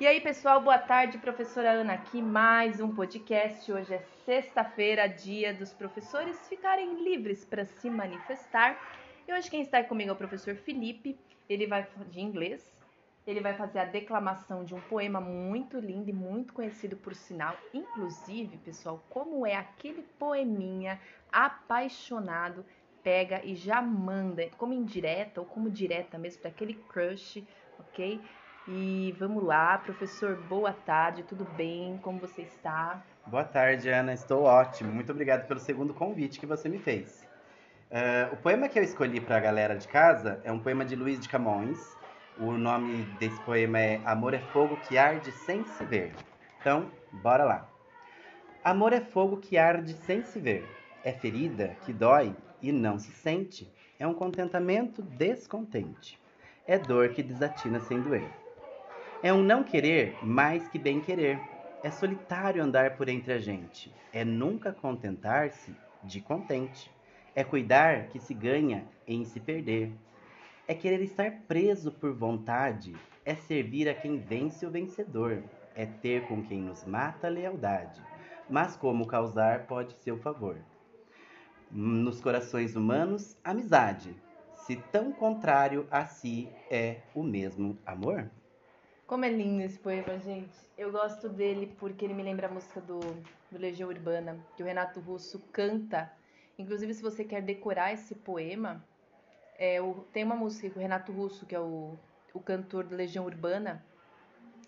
E aí, pessoal, boa tarde, professora Ana aqui, mais um podcast. Hoje é sexta-feira, dia dos professores ficarem livres para se manifestar. E hoje quem está comigo é o professor Felipe, ele vai de inglês. Ele vai fazer a declamação de um poema muito lindo e muito conhecido por sinal. Inclusive, pessoal, como é aquele poeminha apaixonado, pega e já manda, como indireta ou como direta mesmo, para aquele crush, ok? E vamos lá, professor, boa tarde, tudo bem? Como você está? Boa tarde, Ana, estou ótimo. Muito obrigado pelo segundo convite que você me fez. Uh, o poema que eu escolhi para a galera de casa é um poema de Luiz de Camões. O nome desse poema é Amor é Fogo que Arde Sem Se Ver. Então, bora lá. Amor é fogo que arde sem se ver. É ferida que dói e não se sente. É um contentamento descontente. É dor que desatina sem doer. É um não querer mais que bem querer. É solitário andar por entre a gente. É nunca contentar-se de contente. É cuidar que se ganha em se perder. É querer estar preso por vontade. É servir a quem vence o vencedor. É ter com quem nos mata a lealdade. Mas como causar pode ser o favor. Nos corações humanos, amizade. Se tão contrário a si é o mesmo amor. Como é lindo esse poema, gente. Eu gosto dele porque ele me lembra a música do, do Legião Urbana, que o Renato Russo canta. Inclusive, se você quer decorar esse poema, é, o, tem uma música que o Renato Russo, que é o, o cantor da Legião Urbana,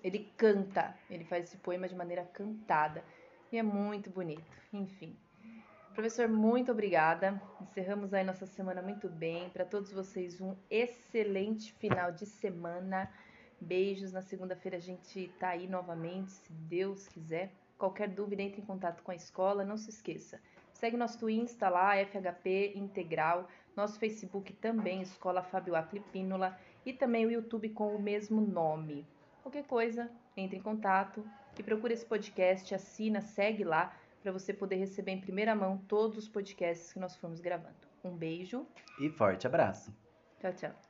ele canta, ele faz esse poema de maneira cantada. E é muito bonito, enfim. Professor, muito obrigada. Encerramos aí nossa semana muito bem. Para todos vocês, um excelente final de semana. Beijos. Na segunda-feira a gente tá aí novamente, se Deus quiser. Qualquer dúvida, entre em contato com a escola. Não se esqueça. Segue nosso Insta lá, FHP Integral. Nosso Facebook também, Escola Fábio Aclipínola. E também o YouTube com o mesmo nome. Qualquer coisa, entre em contato e procure esse podcast, assina, segue lá para você poder receber em primeira mão todos os podcasts que nós formos gravando. Um beijo e forte abraço. Tchau, tchau.